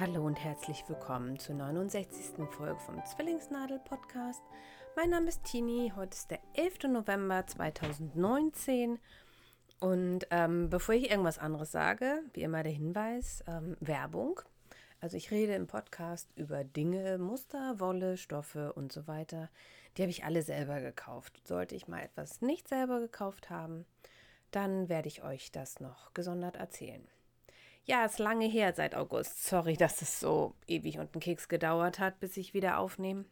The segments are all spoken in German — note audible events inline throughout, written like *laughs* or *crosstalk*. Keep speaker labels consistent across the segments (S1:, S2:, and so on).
S1: Hallo und herzlich willkommen zur 69. Folge vom Zwillingsnadel-Podcast. Mein Name ist Tini, heute ist der 11. November 2019 und ähm, bevor ich irgendwas anderes sage, wie immer der Hinweis, ähm, Werbung. Also ich rede im Podcast über Dinge, Muster, Wolle, Stoffe und so weiter. Die habe ich alle selber gekauft. Sollte ich mal etwas nicht selber gekauft haben, dann werde ich euch das noch gesondert erzählen. Ja, ist lange her seit August. Sorry, dass es so ewig und einen Keks gedauert hat, bis ich wieder aufnehme.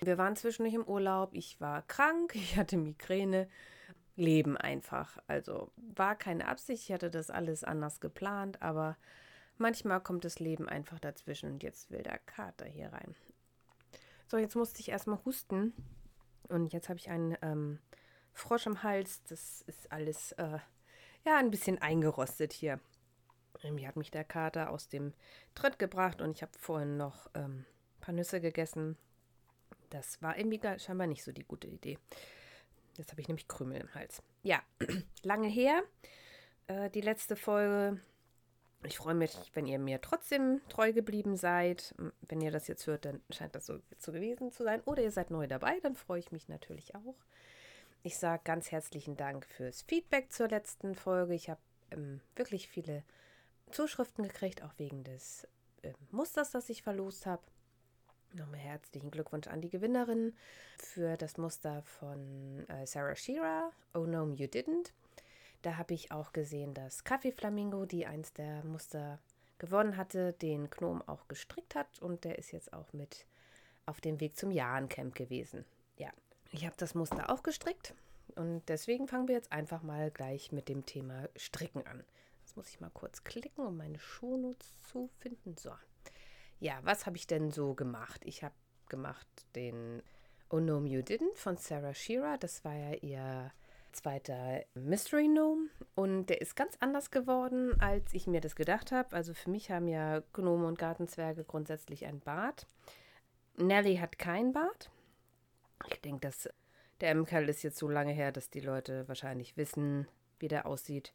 S1: Wir waren zwischendurch im Urlaub. Ich war krank, *laughs* ich hatte Migräne. Leben einfach. Also war keine Absicht, ich hatte das alles anders geplant, aber manchmal kommt das Leben einfach dazwischen und jetzt will der Kater hier rein. So, jetzt musste ich erstmal husten und jetzt habe ich einen ähm, Frosch im Hals. Das ist alles äh, ja ein bisschen eingerostet hier. Irgendwie hat mich der Kater aus dem Tritt gebracht und ich habe vorhin noch ähm, ein paar Nüsse gegessen. Das war irgendwie scheinbar nicht so die gute Idee. Jetzt habe ich nämlich Krümel im Hals. Ja, *clears throat* lange her. Äh, die letzte Folge. Ich freue mich, wenn ihr mir trotzdem treu geblieben seid. Wenn ihr das jetzt hört, dann scheint das so, so gewesen zu sein. Oder ihr seid neu dabei, dann freue ich mich natürlich auch. Ich sage ganz herzlichen Dank fürs Feedback zur letzten Folge. Ich habe ähm, wirklich viele Zuschriften gekriegt, auch wegen des äh, Musters, das ich verlost habe. Nochmal herzlichen Glückwunsch an die Gewinnerin für das Muster von äh, Sarah Shearer, Oh No, You Didn't. Da habe ich auch gesehen, dass Kaffee Flamingo, die eins der Muster gewonnen hatte, den Gnom auch gestrickt hat und der ist jetzt auch mit auf dem Weg zum Jahrencamp gewesen. Ja, ich habe das Muster auch gestrickt und deswegen fangen wir jetzt einfach mal gleich mit dem Thema Stricken an. Muss ich mal kurz klicken, um meine Shownotes zu finden. So. Ja, was habe ich denn so gemacht? Ich habe gemacht den Oh No You Didn't von Sarah Shearer. Das war ja ihr zweiter Mystery Gnome und der ist ganz anders geworden, als ich mir das gedacht habe. Also für mich haben ja Gnome und Gartenzwerge grundsätzlich ein Bart. Nelly hat kein Bart. Ich denke, dass der MKL ist jetzt so lange her, dass die Leute wahrscheinlich wissen, wie der aussieht.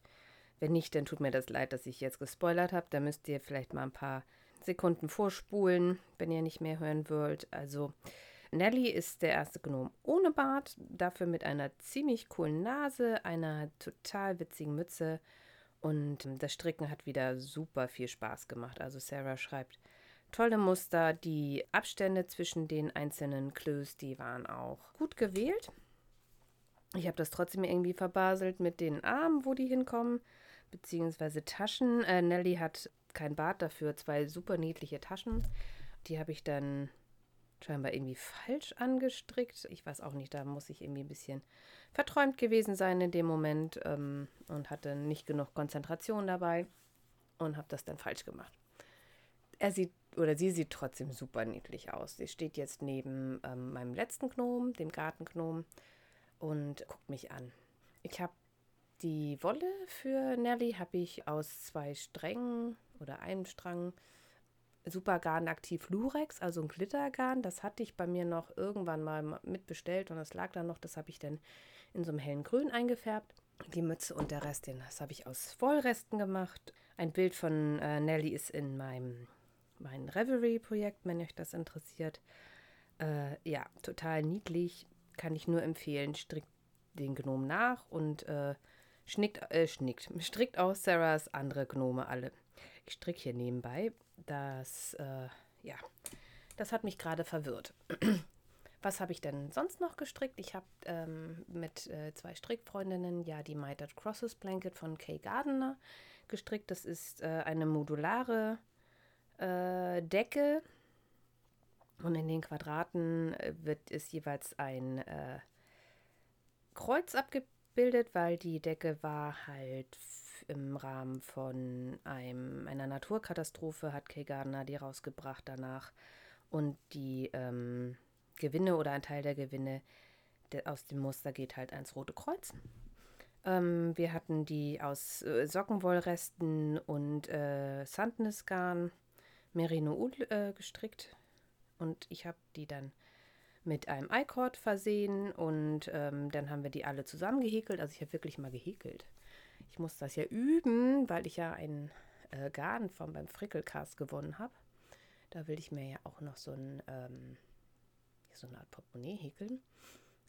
S1: Wenn nicht, dann tut mir das leid, dass ich jetzt gespoilert habe. Da müsst ihr vielleicht mal ein paar Sekunden vorspulen, wenn ihr nicht mehr hören wollt. Also, Nelly ist der erste Gnom ohne Bart, dafür mit einer ziemlich coolen Nase, einer total witzigen Mütze und das Stricken hat wieder super viel Spaß gemacht. Also Sarah schreibt tolle Muster, die Abstände zwischen den einzelnen Clues, die waren auch gut gewählt. Ich habe das trotzdem irgendwie verbaselt mit den Armen, wo die hinkommen, beziehungsweise Taschen. Äh, Nelly hat kein Bart dafür, zwei super niedliche Taschen. Die habe ich dann scheinbar irgendwie falsch angestrickt. Ich weiß auch nicht, da muss ich irgendwie ein bisschen verträumt gewesen sein in dem Moment ähm, und hatte nicht genug Konzentration dabei und habe das dann falsch gemacht. Er sieht oder sie sieht trotzdem super niedlich aus. Sie steht jetzt neben ähm, meinem letzten Gnom, dem Gartenknom und guckt mich an. Ich habe die Wolle für Nelly habe ich aus zwei Strängen oder einem Strang Supergarn aktiv Lurex, also ein Glittergarn. Das hatte ich bei mir noch irgendwann mal mitbestellt und das lag dann noch. Das habe ich dann in so einem hellen Grün eingefärbt. Die Mütze und der Rest, den, das habe ich aus Vollresten gemacht. Ein Bild von äh, Nelly ist in meinem mein Reverie-Projekt, wenn euch das interessiert. Äh, ja, total niedlich kann ich nur empfehlen. Strickt den Gnom nach und äh, schnickt, äh, schnickt, *laughs* strickt aus Sarahs andere Gnome alle. Ich stricke hier nebenbei. Das, äh, ja, das hat mich gerade verwirrt. *clears throat* Was habe ich denn sonst noch gestrickt? Ich habe ähm, mit äh, zwei Strickfreundinnen ja die Mitered Crosses Blanket von Kay Gardner gestrickt. Das ist äh, eine modulare äh, Decke und in den Quadraten äh, wird es jeweils ein äh, Kreuz abgebildet, weil die Decke war halt im Rahmen von einem, einer Naturkatastrophe, hat Kay Gardner die rausgebracht danach. Und die ähm, Gewinne oder ein Teil der Gewinne der, aus dem Muster geht halt ans Rote Kreuz. Ähm, wir hatten die aus äh, Sockenwollresten und äh, Sandnesgarn Merino Ul äh, gestrickt und ich habe die dann mit einem I-Cord versehen und ähm, dann haben wir die alle zusammen gehäkelt. Also ich habe wirklich mal gehäkelt. Ich muss das ja üben, weil ich ja ein äh, Garn von beim Frickelcast gewonnen habe. Da will ich mir ja auch noch so, ein, ähm, so eine Art Portemonnaie häkeln.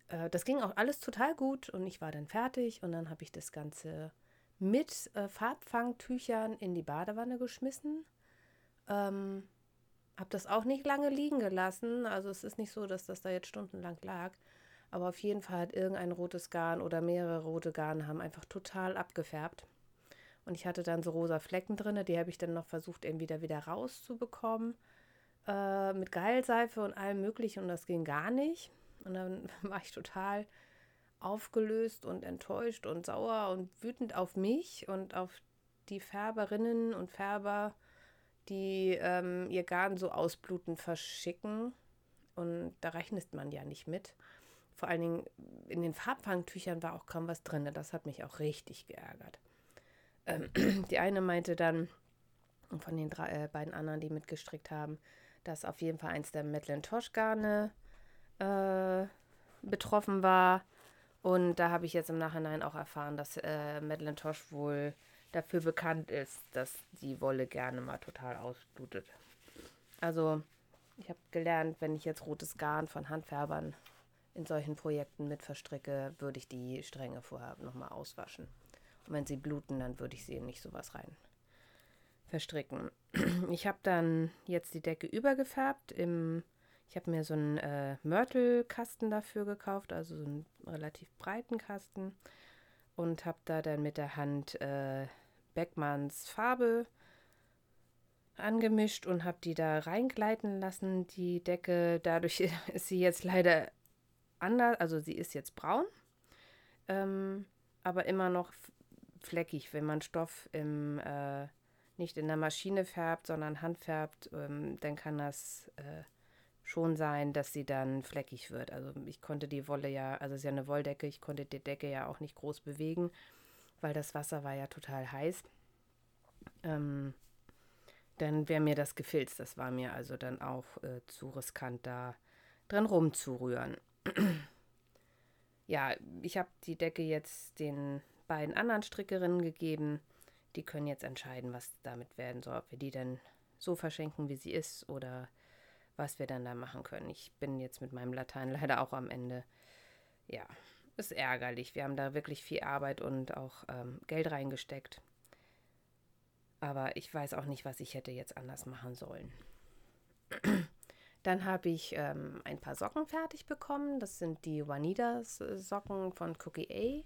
S1: Äh, das ging auch alles total gut und ich war dann fertig und dann habe ich das Ganze mit äh, Farbfangtüchern in die Badewanne geschmissen. Ähm, habe das auch nicht lange liegen gelassen. Also es ist nicht so, dass das da jetzt stundenlang lag. Aber auf jeden Fall hat irgendein rotes Garn oder mehrere rote Garne haben einfach total abgefärbt. Und ich hatte dann so rosa Flecken drin, die habe ich dann noch versucht, irgendwie da wieder rauszubekommen. Äh, mit Geilseife und allem Möglichen und das ging gar nicht. Und dann *laughs* war ich total aufgelöst und enttäuscht und sauer und wütend auf mich und auf die Färberinnen und Färber, die ähm, ihr Garn so ausbluten verschicken. Und da rechnet man ja nicht mit. Vor allen Dingen in den Farbfangtüchern war auch kaum was drin. Das hat mich auch richtig geärgert. Ähm, *clears throat* die eine meinte dann, von den drei, äh, beiden anderen, die mitgestrickt haben, dass auf jeden Fall eins der Madeleine Tosh Garne äh, betroffen war. Und da habe ich jetzt im Nachhinein auch erfahren, dass äh, Madeleine Tosh wohl dafür bekannt ist, dass die Wolle gerne mal total ausblutet. Also ich habe gelernt, wenn ich jetzt rotes Garn von Handfärbern in solchen Projekten mit verstricke, würde ich die Stränge vorher nochmal auswaschen. Und wenn sie bluten, dann würde ich sie in nicht sowas rein verstricken. *clears throat* Ich habe dann jetzt die Decke übergefärbt im ich habe mir so einen äh, Mörtelkasten dafür gekauft, also so einen relativ breiten Kasten. Und habe da dann mit der Hand äh, Beckmanns Farbe angemischt und habe die da reingleiten lassen. Die Decke, dadurch *laughs* ist sie jetzt leider anders, also sie ist jetzt braun, ähm, aber immer noch fleckig, wenn man Stoff im, äh, nicht in der Maschine färbt, sondern handfärbt, ähm, dann kann das äh, schon sein, dass sie dann fleckig wird. Also ich konnte die Wolle ja, also es ist ja eine Wolldecke, ich konnte die Decke ja auch nicht groß bewegen, weil das Wasser war ja total heiß. Ähm, dann wäre mir das gefilzt. Das war mir also dann auch äh, zu riskant, da drin rumzurühren. *clears throat* ja, ich habe die Decke jetzt den beiden anderen Strickerinnen gegeben. Die können jetzt entscheiden, was damit werden soll. Ob wir die dann so verschenken, wie sie ist, oder was wir dann da machen können. Ich bin jetzt mit meinem Latein *laughs* leider auch am Ende. Ja, ist ärgerlich. Wir haben da wirklich viel Arbeit und auch ähm, Geld reingesteckt. Aber ich weiß auch nicht, was ich hätte jetzt anders machen sollen. Dann habe ich ähm, ein paar Socken fertig bekommen. Das sind die Juanitas Socken von Cookie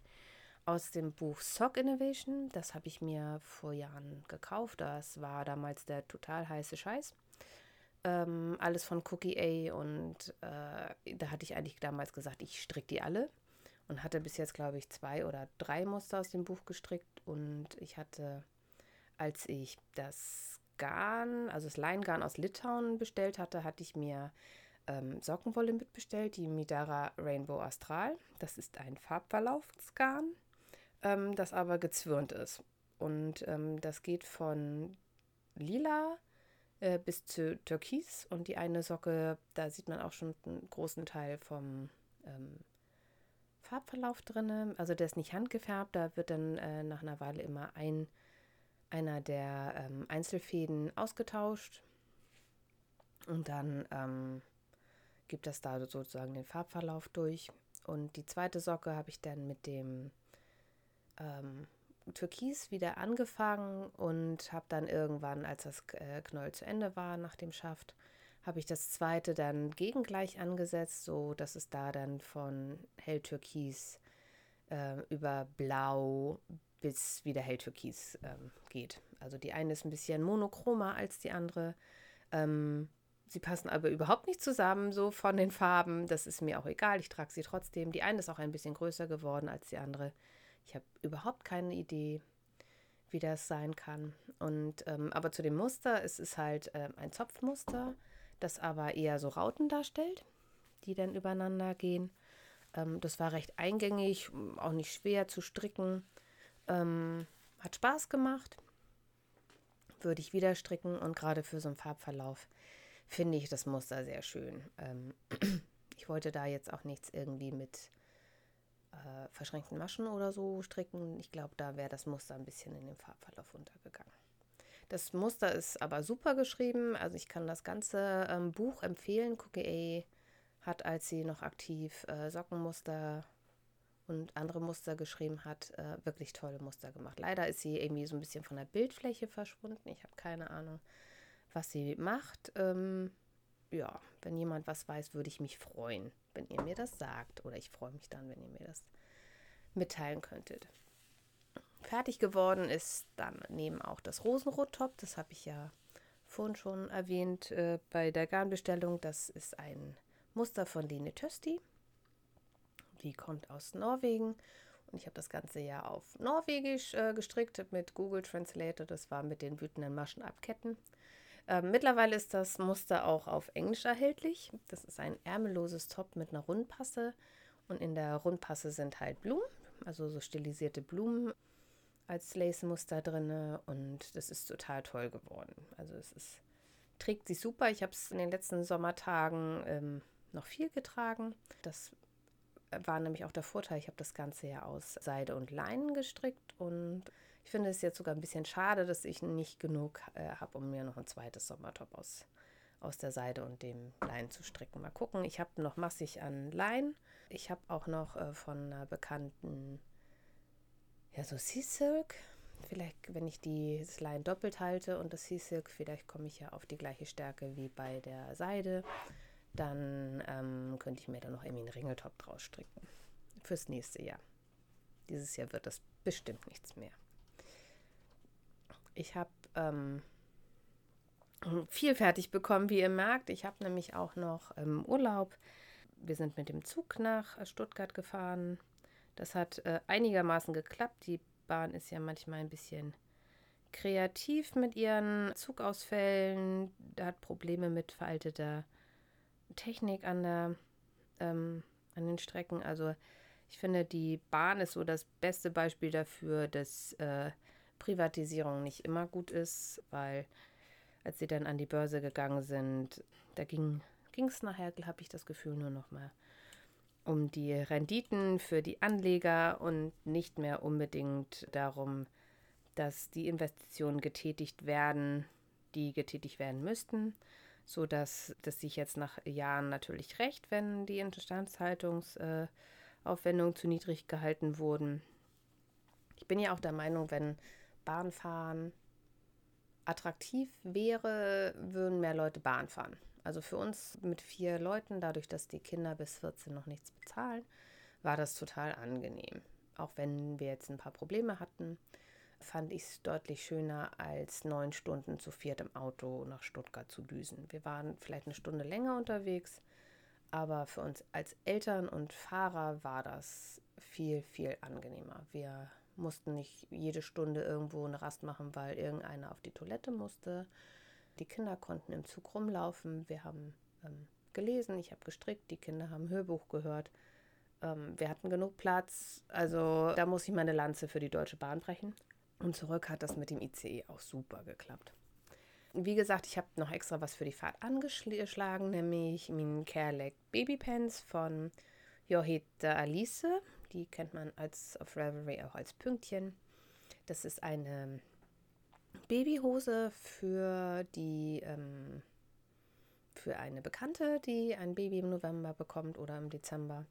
S1: A aus dem Buch Sock Innovation. Das habe ich mir vor Jahren gekauft. Das war damals der total heiße Scheiß. Ähm, alles von Cookie A und äh, da hatte ich eigentlich damals gesagt, ich stricke die alle und hatte bis jetzt, glaube ich, zwei oder drei Muster aus dem Buch gestrickt und ich hatte, als ich das Garn, also das Leingarn aus Litauen bestellt hatte, hatte ich mir ähm, Sockenwolle mitbestellt, die Midara Rainbow Astral. Das ist ein Farbverlaufsgarn, ähm, das aber gezwirnt ist. Und ähm, das geht von lila äh, bis zu Türkis und die eine Socke, da sieht man auch schon einen großen Teil vom ähm, Farbverlauf drin. Also der ist nicht handgefärbt, da wird dann äh, nach einer Weile immer ein, einer der ähm, Einzelfäden ausgetauscht und dann ähm, gibt das da sozusagen den Farbverlauf durch. Und die zweite Socke habe ich dann mit dem ähm, Türkis wieder angefangen und habe dann irgendwann, als das äh, Knäuel zu Ende war nach dem Schaft, habe ich das zweite dann gegengleich angesetzt, so dass es da dann von helltürkis äh, über blau bis wieder helltürkis ähm, geht. Also die eine ist ein bisschen monochromer als die andere. Ähm, sie passen aber überhaupt nicht zusammen, so von den Farben. Das ist mir auch egal, ich trage sie trotzdem. Die eine ist auch ein bisschen größer geworden als die andere. Ich habe überhaupt keine Idee, wie das sein kann. Und ähm, aber zu dem Muster, es ist halt ähm, ein Zopfmuster, das aber eher so Rauten darstellt, die dann übereinander gehen. Ähm, das war recht eingängig, auch nicht schwer zu stricken. Ähm, hat Spaß gemacht. Würde ich wieder stricken und gerade für so einen Farbverlauf finde ich das Muster sehr schön. Ähm, *clears throat* ich wollte da jetzt auch nichts irgendwie mit äh, verschränkten Maschen oder so stricken. Ich glaube, da wäre das Muster ein bisschen in dem Farbverlauf untergegangen. Das Muster ist aber super geschrieben. Also ich kann das ganze ähm, Buch empfehlen. Cookie A hat, als sie noch aktiv äh, Sockenmuster und andere Muster geschrieben hat, äh, wirklich tolle Muster gemacht. Leider ist sie irgendwie so ein bisschen von der Bildfläche verschwunden. Ich habe keine Ahnung, was sie macht. Ähm, ja, wenn jemand was weiß, würde ich mich freuen, wenn ihr mir das sagt. Oder ich freue mich dann, wenn ihr mir das mitteilen könntet. Fertig geworden ist dann neben auch das Rosenrot-Top. Das habe ich ja vorhin schon erwähnt äh, bei der Garnbestellung. Das ist ein Muster von Lene Tösti. Die kommt aus Norwegen. Und ich habe das Ganze ja auf Norwegisch äh, gestrickt mit Google Translator. Das war mit den wütenden Maschen abketten. Ähm, mittlerweile ist das Muster auch auf Englisch erhältlich. Das ist ein ärmelloses Top mit einer Rundpasse. Und in der Rundpasse sind halt Blumen, also so stilisierte Blumen als Lace-Muster drin und das ist total toll geworden. Also es ist, trägt sich super. Ich habe es in den letzten Sommertagen ähm, noch viel getragen. Das war nämlich auch der Vorteil. Ich habe das Ganze ja aus Seide und Leinen gestrickt und ich finde es jetzt sogar ein bisschen schade, dass ich nicht genug äh, habe, um mir noch ein zweites Sommertop aus, aus der Seide und dem Leinen zu stricken. Mal gucken. Ich habe noch massig an Leinen. Ich habe auch noch äh, von einer bekannten ja, so Sea Silk. Vielleicht, wenn ich die Line doppelt halte und das Sea Silk, vielleicht komme ich ja auf die gleiche Stärke wie bei der Seide. Dann ähm, könnte ich mir da noch irgendwie einen Ringeltop draus stricken. Fürs nächste Jahr. Dieses Jahr wird das bestimmt nichts mehr. Ich habe ähm, viel fertig bekommen, wie ihr merkt. Ich habe nämlich auch noch ähm, Urlaub. Wir sind mit dem Zug nach Stuttgart gefahren das hat äh, einigermaßen geklappt. Die Bahn ist ja manchmal ein bisschen kreativ mit ihren Zugausfällen. Da hat Probleme mit veralteter Technik an, der, ähm, an den Strecken. Also ich finde, die Bahn ist so das beste Beispiel dafür, dass äh, Privatisierung nicht immer gut ist, weil als sie dann an die Börse gegangen sind, da ging es nachher, habe ich das Gefühl, nur noch mal um die Renditen für die Anleger und nicht mehr unbedingt darum, dass die Investitionen getätigt werden, die getätigt werden müssten, sodass das sich jetzt nach Jahren natürlich recht, wenn die Instandhaltungsaufwendungen zu niedrig gehalten wurden. Ich bin ja auch der Meinung, wenn Bahnfahren attraktiv wäre, würden mehr Leute Bahn fahren. Also für uns mit vier Leuten, dadurch, dass die Kinder bis 14 noch nichts bezahlen, war das total angenehm. Auch wenn wir jetzt ein paar Probleme hatten, fand ich es deutlich schöner, als neun Stunden zu viert im Auto nach Stuttgart zu düsen. Wir waren vielleicht eine Stunde länger unterwegs, aber für uns als Eltern und Fahrer war das viel, viel angenehmer. Wir mussten nicht jede Stunde irgendwo eine Rast machen, weil irgendeiner auf die Toilette musste. Die Kinder konnten im Zug rumlaufen. Wir haben ähm, gelesen, ich habe gestrickt, die Kinder haben Hörbuch gehört. Ähm, wir hatten genug Platz. Also da muss ich meine Lanze für die Deutsche Bahn brechen. Und zurück hat das mit dem ICE auch super geklappt. Wie gesagt, ich habe noch extra was für die Fahrt angeschlagen, nämlich mein Careleg Babypants von Johita Alice. Die kennt man als auf Revelry auch als Pünktchen. Das ist eine Babyhose für die ähm, für eine Bekannte, die ein Baby im November bekommt oder im Dezember.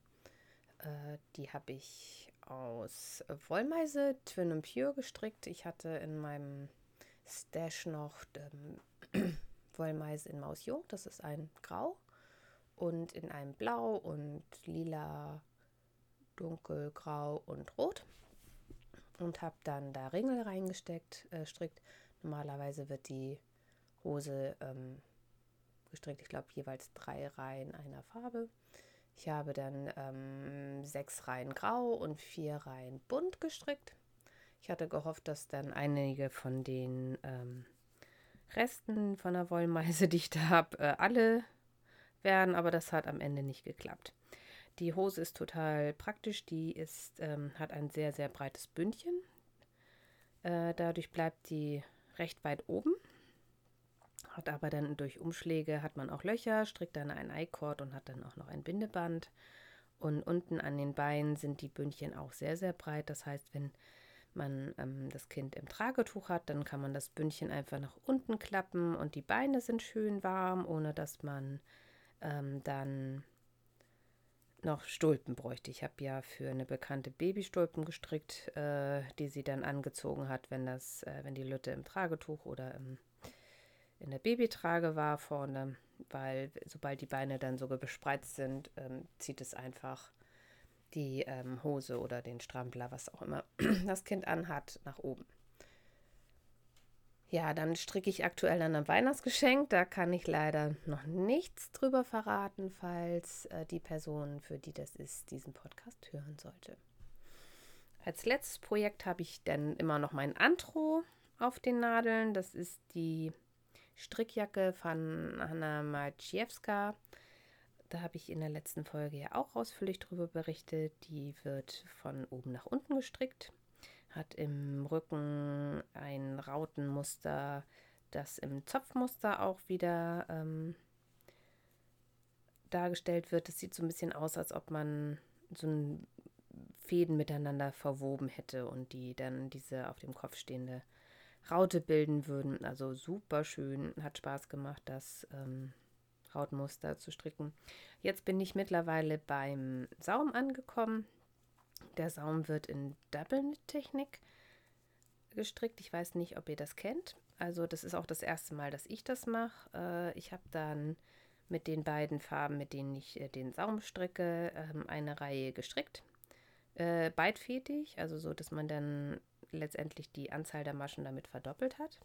S1: Äh, die habe ich aus Wollmeise Twin and Pure gestrickt. Ich hatte in meinem Stash noch ähm, *clears throat* Wollmeise in Mausjung. Das ist ein Grau und in einem Blau und Lila, Dunkelgrau und Rot und habe dann da Ringel reingesteckt, äh, strickt. Normalerweise wird die Hose ähm, gestrickt, ich glaube jeweils drei Reihen einer Farbe. Ich habe dann ähm, sechs Reihen grau und vier Reihen bunt gestrickt. Ich hatte gehofft, dass dann einige von den ähm, Resten von der Wollmeise, *laughs* die ich da habe, äh, alle werden, aber das hat am Ende nicht geklappt. Die Hose ist total praktisch. Die ist, ähm, hat ein sehr, sehr breites Bündchen. Äh, dadurch bleibt die recht weit oben. Hat aber dann durch Umschläge hat man auch Löcher, strickt dann ein I-Cord und hat dann auch noch ein Bindeband. Und unten an den Beinen sind die Bündchen auch sehr, sehr breit. Das heißt, wenn man ähm, das Kind im Tragetuch hat, dann kann man das Bündchen einfach nach unten klappen und die Beine sind schön warm, ohne dass man ähm, dann noch Stulpen bräuchte. Ich habe ja für eine bekannte Babystulpen gestrickt, äh, die sie dann angezogen hat, wenn das, äh, wenn die Lütte im Tragetuch oder im, in der Babytrage war vorne, weil sobald die Beine dann so bespreizt sind, ähm, zieht es einfach die ähm, Hose oder den Strampler, was auch immer *clears throat* das Kind anhat, nach oben. Ja, dann stricke ich aktuell an einem Weihnachtsgeschenk. Da kann ich leider noch nichts drüber verraten, falls äh, die Person, für die das ist, diesen Podcast hören sollte. Als letztes Projekt habe ich dann immer noch mein Antro auf den Nadeln. Das ist die Strickjacke von Hanna Maciejewska. Da habe ich in der letzten Folge ja auch ausführlich drüber berichtet. Die wird von oben nach unten gestrickt hat im Rücken ein Rautenmuster, das im Zopfmuster auch wieder ähm, dargestellt wird. Es sieht so ein bisschen aus, als ob man so ein Fäden miteinander verwoben hätte und die dann diese auf dem Kopf stehende Raute bilden würden. Also super schön, hat Spaß gemacht, das ähm, Rautenmuster zu stricken. Jetzt bin ich mittlerweile beim Saum angekommen. Der Saum wird in Double-Knit-Technik gestrickt. Ich weiß nicht, ob ihr das kennt. Also das ist auch das erste Mal, dass ich das mache. Äh, ich habe dann mit den beiden Farben, mit denen ich äh, den Saum stricke, ähm, eine Reihe gestrickt. Äh, beidfädig, also so, dass man dann letztendlich die Anzahl der Maschen damit verdoppelt hat.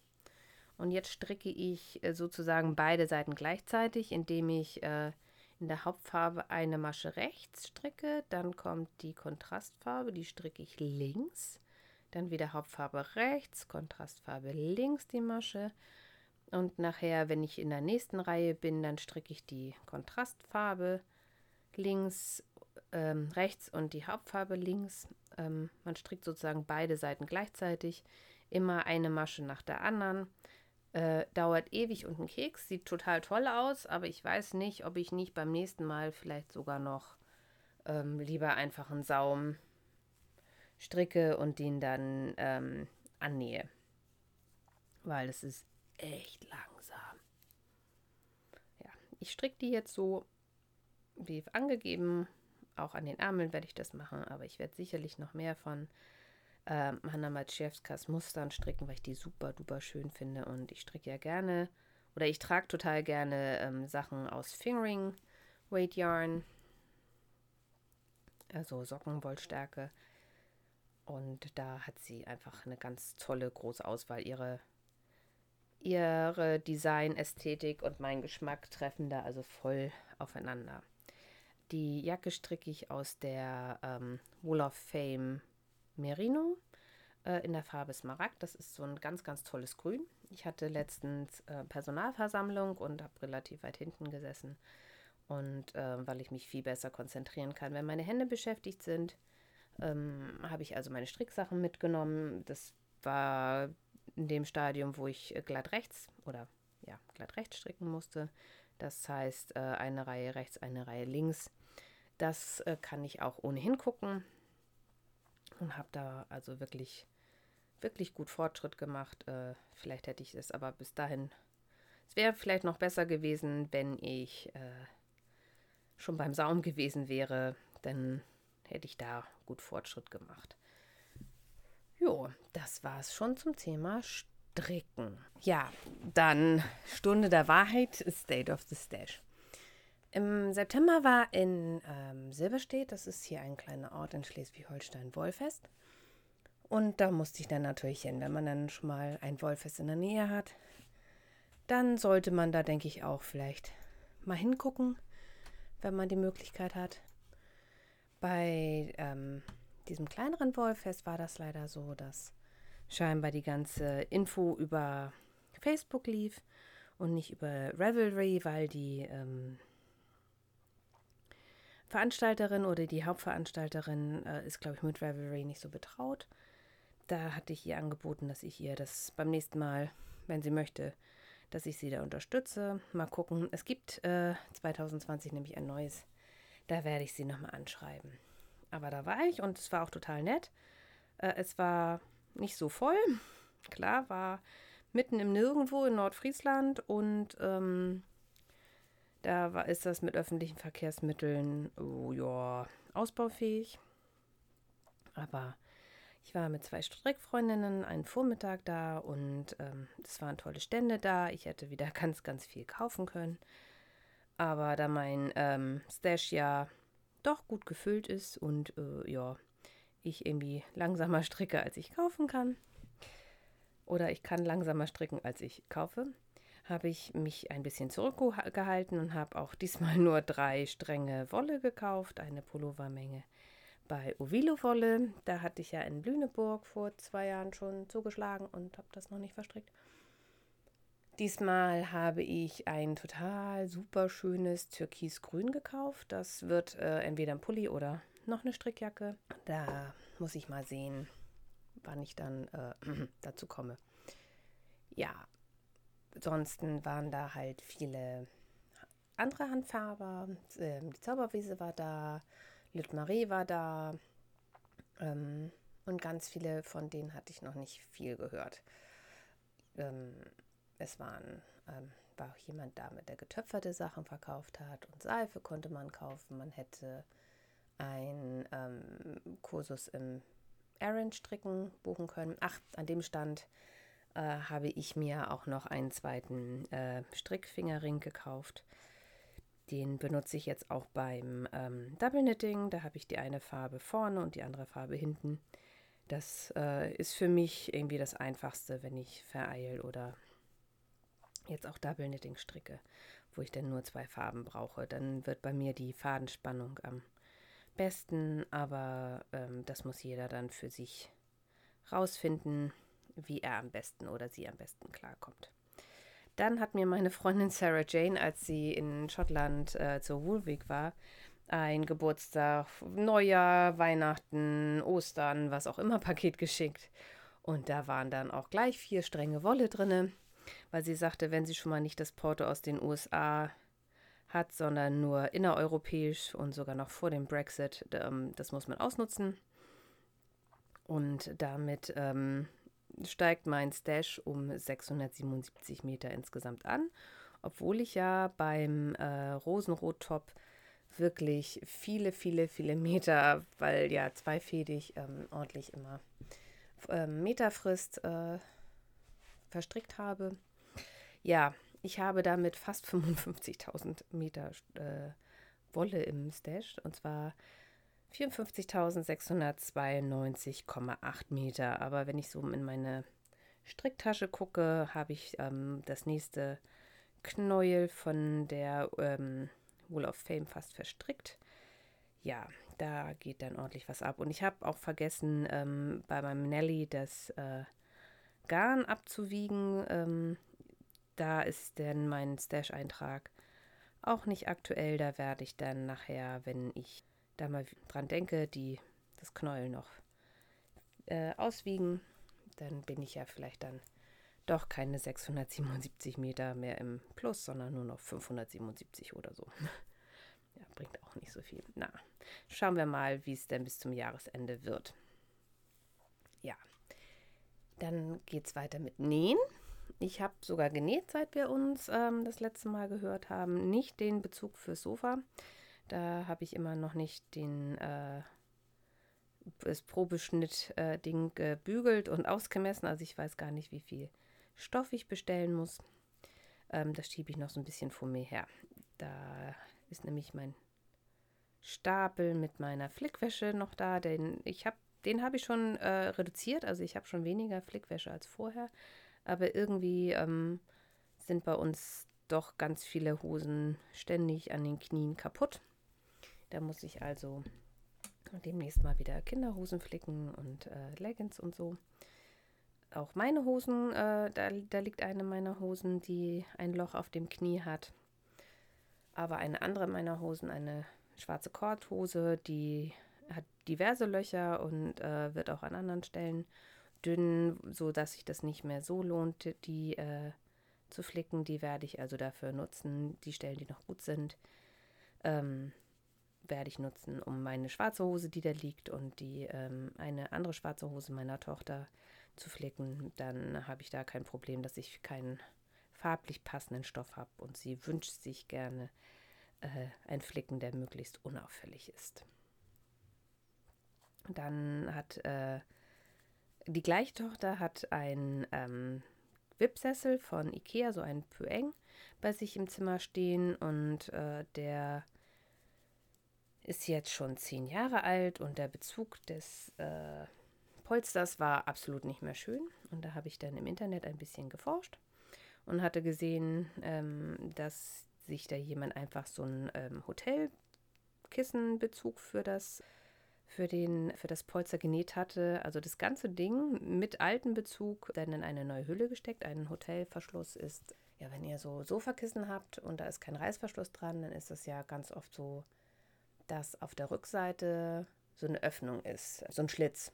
S1: Und jetzt stricke ich sozusagen beide Seiten gleichzeitig, indem ich in der Hauptfarbe eine Masche rechts stricke, dann kommt die Kontrastfarbe, die stricke ich links, dann wieder Hauptfarbe rechts, Kontrastfarbe links die Masche und nachher, wenn ich in der nächsten Reihe bin, dann stricke ich die Kontrastfarbe links, ähm, rechts und die Hauptfarbe links. Ähm, man strickt sozusagen beide Seiten gleichzeitig, immer eine Masche nach der anderen. Äh, dauert ewig und ein Keks, sieht total toll aus, aber ich weiß nicht, ob ich nicht beim nächsten Mal vielleicht sogar noch ähm, lieber einfach einen Saum stricke und den dann ähm, annähe. Weil es ist echt langsam. Ja, ich stricke die jetzt so wie angegeben. Auch an den Ärmeln werde ich das machen, aber ich werde sicherlich noch mehr von ähm, Hanna Maciejewskas Mustern stricken, weil ich die super duper schön finde. Und ich stricke ja gerne oder ich trage total gerne ähm, Sachen aus Fingering Weight Yarn, also Sockenwollstärke. Und da hat sie einfach eine ganz tolle große Auswahl. Ihre, ihre Designästhetik und mein Geschmack treffen da also voll aufeinander. Die Jacke stricke ich aus der ähm, Wall of Fame Merino äh, in der Farbe Smaragd. Das ist so ein ganz, ganz tolles Grün. Ich hatte letztens äh, Personalversammlung und habe relativ weit hinten gesessen. Und äh, weil ich mich viel besser konzentrieren kann, wenn meine Hände beschäftigt sind, ähm, habe ich also meine Stricksachen mitgenommen. Das war in dem Stadium, wo ich äh, glatt rechts oder ja, glatt rechts stricken musste. Das heißt, äh, eine Reihe rechts, eine Reihe links. Das äh, kann ich auch ohnehin gucken und habe da also wirklich, wirklich gut Fortschritt gemacht. Äh, vielleicht hätte ich es aber bis dahin, es wäre vielleicht noch besser gewesen, wenn ich äh, schon beim Saum gewesen wäre, dann hätte ich da gut Fortschritt gemacht. Jo, das war es schon zum Thema Stricken. Ja, dann Stunde der Wahrheit, State of the Stash. Im September war in ähm, Silberstedt, das ist hier ein kleiner Ort in Schleswig-Holstein, Wollfest. Und da musste ich dann natürlich hin. Wenn man dann schon mal ein Wollfest in der Nähe hat, dann sollte man da, denke ich, auch vielleicht mal hingucken, wenn man die Möglichkeit hat. Bei ähm, diesem kleineren Wollfest war das leider so, dass scheinbar die ganze Info über Facebook lief und nicht über Revelry, weil die ähm, Veranstalterin oder die Hauptveranstalterin äh, ist, glaube ich, mit Revelry nicht so betraut. Da hatte ich ihr angeboten, dass ich ihr das beim nächsten Mal, wenn sie möchte, dass ich sie da unterstütze. Mal gucken. Es gibt äh, 2020 nämlich ein neues. Da werde ich sie nochmal anschreiben. Aber da war ich und es war auch total nett. Äh, es war nicht so voll. Klar, war mitten im Nirgendwo in Nordfriesland und ähm, da war, ist das mit öffentlichen Verkehrsmitteln, oh ja, ausbaufähig. Aber ich war mit zwei Strickfreundinnen einen Vormittag da und ähm, es waren tolle Stände da. Ich hätte wieder *laughs* ganz, ganz viel kaufen können. Aber da mein ähm, Stash ja doch gut gefüllt ist und äh, ja, ich irgendwie langsamer *laughs* stricke, als ich kaufen kann, oder ich kann langsamer stricken, als ich kaufe, habe ich mich ein bisschen zurückgehalten und habe auch diesmal *laughs* nur drei Stränge Wolle gekauft, eine Pullovermenge bei Ovilo Wolle. Da hatte ich ja in Lüneburg vor zwei Jahren schon zugeschlagen und habe das noch nicht verstrickt. Diesmal habe ich ein total super schönes Türkisgrün gekauft. Das wird äh, entweder ein Pulli oder noch eine Strickjacke. Da muss ich mal sehen, wann ich dann äh, *clears throat* dazu komme. Ja, ansonsten waren da halt viele andere Handfarber. Ähm, die Zauberwiese war da, Lüt Marie war da ähm, und ganz viele von denen hatte ich noch nicht viel gehört. Ähm, es waren, ähm, war auch jemand da, der getöpferte Sachen verkauft hat und Seife konnte man kaufen. Man hätte ein ähm, Kursus im Aaron-Stricken buchen können. Ach, an dem Stand äh, habe ich mir auch noch einen zweiten äh, Strickfingerring gekauft. Den benutze ich jetzt auch beim ähm, Double Knitting. Da habe ich die eine Farbe vorne und die andere Farbe hinten. Das äh, ist für mich irgendwie das Einfachste, wenn ich vereil oder jetzt auch Double Knitting stricke, wo ich dann nur zwei Farben brauche. Dann wird bei mir die Fadenspannung am besten, aber ähm, das muss jeder dann für sich rausfinden, wie er am besten oder sie am besten klarkommt. Dann hat mir meine Freundin Sarah Jane, als sie in Schottland äh, zur Woolwig war, ein Geburtstag, Neujahr, Weihnachten, Ostern, was auch immer *laughs* Paket geschickt. Und da waren dann auch gleich vier Stränge Wolle drinne, weil sie sagte, wenn sie schon mal nicht das Porto aus den USA hat, sondern nur innereuropäisch und sogar noch vor dem Brexit. Ähm, das muss man ausnutzen. Und damit ähm, steigt mein Stash um 677 Meter insgesamt an, obwohl ich ja beim äh, Rosenrot-Top wirklich viele, viele, viele Meter, weil ja zweifädig ähm, ordentlich immer ähm, Meterfrist äh, verstrickt habe. Ja, ich habe damit fast 55.000 Meter äh, Wolle im Stash und zwar 54.692,8 Meter. Aber wenn ich so in meine Stricktasche gucke, habe ich ähm, das nächste Knäuel von der ähm, Wall of Fame fast verstrickt. Ja, da geht dann ordentlich was ab. Und ich habe auch vergessen, ähm, bei meinem Nelly das äh, Garn abzuwiegen. Ähm, da ist denn mein Stash-Eintrag auch nicht aktuell. Da werde ich dann nachher, wenn ich da mal dran denke, die das Knäuel noch äh, auswiegen, dann bin ich ja vielleicht dann doch keine 677 Meter mehr im Plus, sondern nur noch 577 oder so. *laughs* ja, bringt auch nicht so viel. Na, schauen wir mal, wie es denn bis zum Jahresende wird. Ja, dann geht es weiter mit Nähen. Ich habe sogar genäht, seit wir uns ähm, das letzte Mal gehört haben. Nicht den Bezug fürs Sofa. Da habe ich immer noch nicht den äh, das Probeschnitt-Ding äh, gebügelt und ausgemessen. Also ich weiß gar nicht, wie viel Stoff ich bestellen muss. Ähm, das schiebe ich noch so ein bisschen vor mir her. Da ist nämlich mein Stapel mit meiner Flickwäsche noch da. Den ich habe den habe ich schon äh, reduziert. Also ich habe schon weniger Flickwäsche als vorher. Aber irgendwie ähm, sind bei uns doch ganz viele Hosen ständig an den Knien kaputt. Da muss ich also demnächst mal wieder Kinderhosen flicken und äh, Leggings und so. Auch meine Hosen, äh, da, da liegt eine meiner Hosen, die ein Loch auf dem Knie hat. Aber eine andere meiner Hosen, eine schwarze Korthose, die hat diverse Löcher und äh, wird auch an anderen Stellen dünn, so dass sich das nicht mehr so lohnt, die äh, zu flicken. Die werde ich also dafür nutzen, die Stellen, die noch gut sind, ähm, werde ich nutzen, um meine schwarze Hose, die da liegt, und die ähm, eine andere schwarze Hose meiner Tochter zu flicken, dann habe ich da kein Problem, dass ich keinen farblich passenden Stoff habe. Und sie wünscht sich gerne äh, ein Flicken, der möglichst unauffällig ist. Dann hat äh, die Gleichtochter hat ein ähm, Wipsessel von Ikea, so ein Pöeng, bei sich im Zimmer stehen. Und äh, der ist jetzt schon zehn Jahre alt und der Bezug des äh, Polsters war absolut nicht mehr schön. Und da habe ich dann im Internet ein bisschen geforscht und hatte gesehen, ähm, dass sich da jemand einfach so ein ähm, Hotelkissenbezug für das für, den, für das Polster genäht hatte. Also das ganze Ding mit altem Bezug dann in eine neue Hülle gesteckt. Ein Hotelverschluss ist, ja, wenn ihr so Sofakissen habt und da ist kein Reißverschluss dran, dann ist das ja ganz oft so, dass auf der Rückseite so eine Öffnung ist, so ein Schlitz.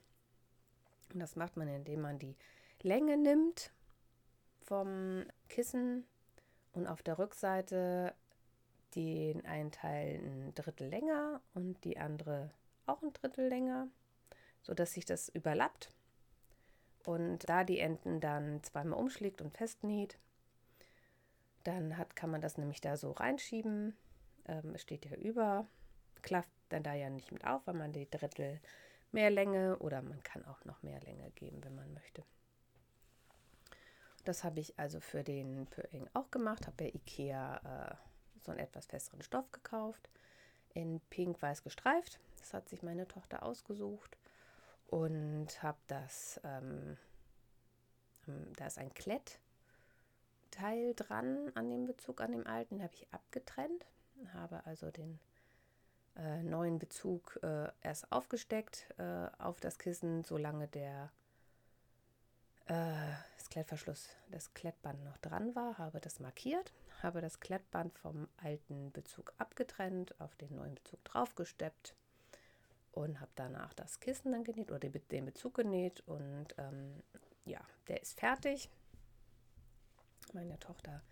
S1: Und das macht man, indem man die Länge nimmt vom Kissen und auf der Rückseite den einen Teil ein Drittel länger und die andere auch ein Drittel länger, sodass sich das überlappt. Und da die Enden dann zweimal umschlägt und festnäht, dann hat, kann man das nämlich da so reinschieben. Ähm, es steht ja über, klafft dann da ja nicht mit auf, weil man die Drittel mehr Länge oder man kann auch noch mehr Länge geben, wenn man möchte. Das habe ich also für den Pöing auch gemacht, habe bei Ikea äh, so einen etwas festeren Stoff gekauft, in pink-weiß gestreift. Das hat sich meine Tochter ausgesucht und habe das, ähm, ähm, da ist ein Klettteil dran an dem Bezug, an dem alten, habe ich abgetrennt, habe also den äh, neuen Bezug äh, erst aufgesteckt äh, auf das Kissen, solange der äh, das Klettverschluss, das Klettband noch dran war, habe das markiert, habe das Klettband vom alten Bezug abgetrennt, auf den neuen Bezug draufgesteppt und habe danach das Kissen dann genäht oder den Bezug genäht und ähm, ja, der ist fertig. Meine Tochter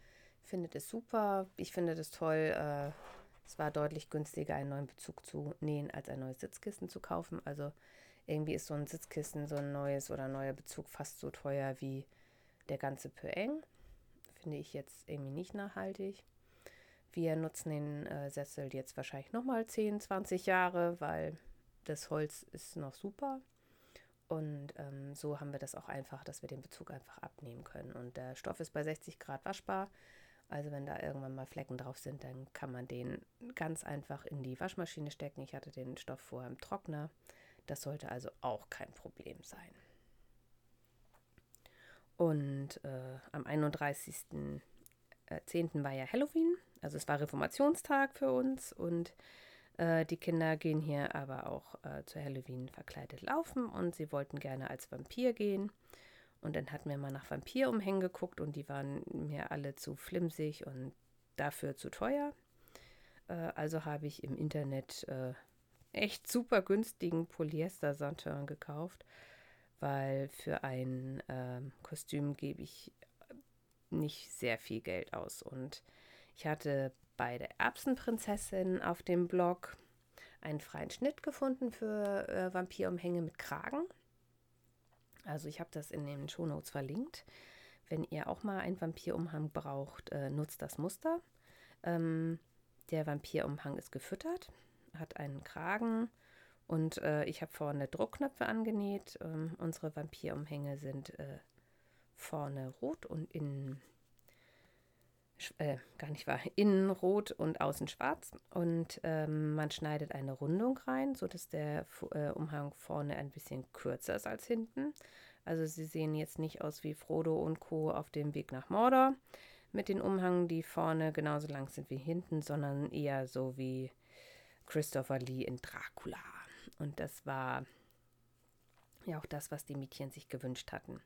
S1: findet es super. Ich finde es toll, äh, es war deutlich günstiger, einen neuen Bezug zu nähen, als ein neues Sitzkissen zu kaufen. Also irgendwie ist so ein Sitzkissen, so ein neues oder neuer Bezug fast so teuer wie der ganze Pöeng. Finde ich jetzt irgendwie nicht nachhaltig. Wir nutzen den äh, Sessel jetzt wahrscheinlich nochmal 10, 20 Jahre, weil das Holz ist noch super. Und ähm, so haben wir das auch einfach, dass wir den Bezug einfach abnehmen können. Und der Stoff ist bei 60 Grad waschbar. Also wenn da irgendwann mal Flecken drauf sind, dann kann man den ganz einfach in die Waschmaschine stecken. Ich hatte den Stoff vorher im Trockner. Das sollte also auch kein Problem sein. Und äh, am 31.10. Äh, war ja Halloween, also es war Reformationstag für uns und äh, die Kinder gehen hier aber auch äh, zu Halloween verkleidet laufen und sie wollten gerne als Vampir gehen. Und dann hatten wir mal nach Vampirumhängen geguckt und die waren mir alle zu flimsig und dafür zu teuer. Äh, also habe ich im Internet äh, echt super günstigen Polyester-Santurn gekauft, weil für ein äh, Kostüm gebe ich nicht sehr viel Geld aus. Und ich hatte bei der Erbsenprinzessin auf dem Blog einen freien Schnitt gefunden für äh, Vampirumhänge mit Kragen. Also ich habe das in den Shownotes verlinkt. Wenn ihr auch mal einen Vampirumhang braucht, äh, nutzt das Muster. Ähm, der Vampirumhang ist gefüttert, hat einen Kragen und äh, ich habe vorne Druckknöpfe angenäht. Ähm, unsere Vampirumhänge sind äh, vorne rot und innen äh, gar nicht wahr, innen rot und außen schwarz. Und ähm, man schneidet eine Rundung rein, sodass der äh, Umhang vorne ein bisschen kürzer ist als hinten. Also sie sehen jetzt nicht aus wie Frodo und Co. auf dem Weg nach Mordor mit den Umhang, die vorne genauso lang sind wie hinten, sondern eher so wie Christopher Lee in Dracula. Und das war ja auch das, was die Mädchen sich gewünscht hatten.